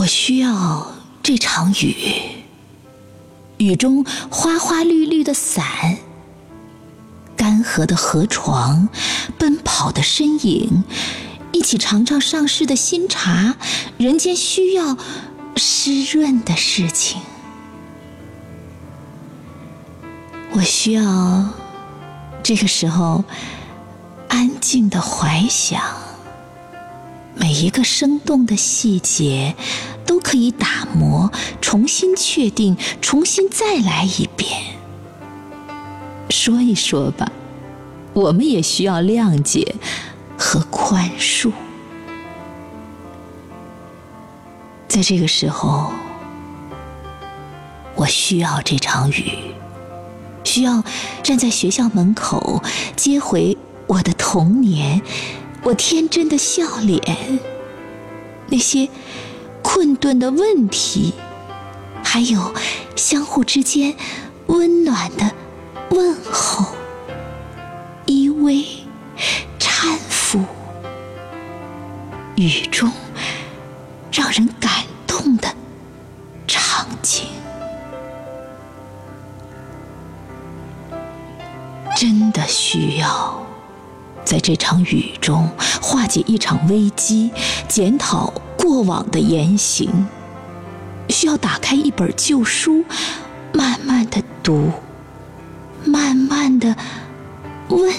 我需要这场雨，雨中花花绿绿的伞，干涸的河床，奔跑的身影，一起尝尝上市的新茶。人间需要湿润的事情，我需要这个时候安静的怀想。每一个生动的细节，都可以打磨、重新确定、重新再来一遍。说一说吧，我们也需要谅解和宽恕。在这个时候，我需要这场雨，需要站在学校门口接回我的童年。我天真的笑脸，那些困顿的问题，还有相互之间温暖的问候、依偎、搀扶，雨中让人感动的场景，真的需要。在这场雨中，化解一场危机，检讨过往的言行，需要打开一本旧书，慢慢的读，慢慢的问，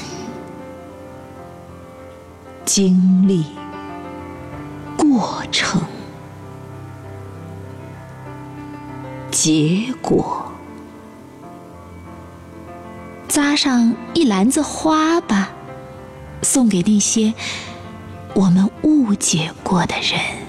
经历过程，结果，扎上一篮子花吧。送给那些我们误解过的人。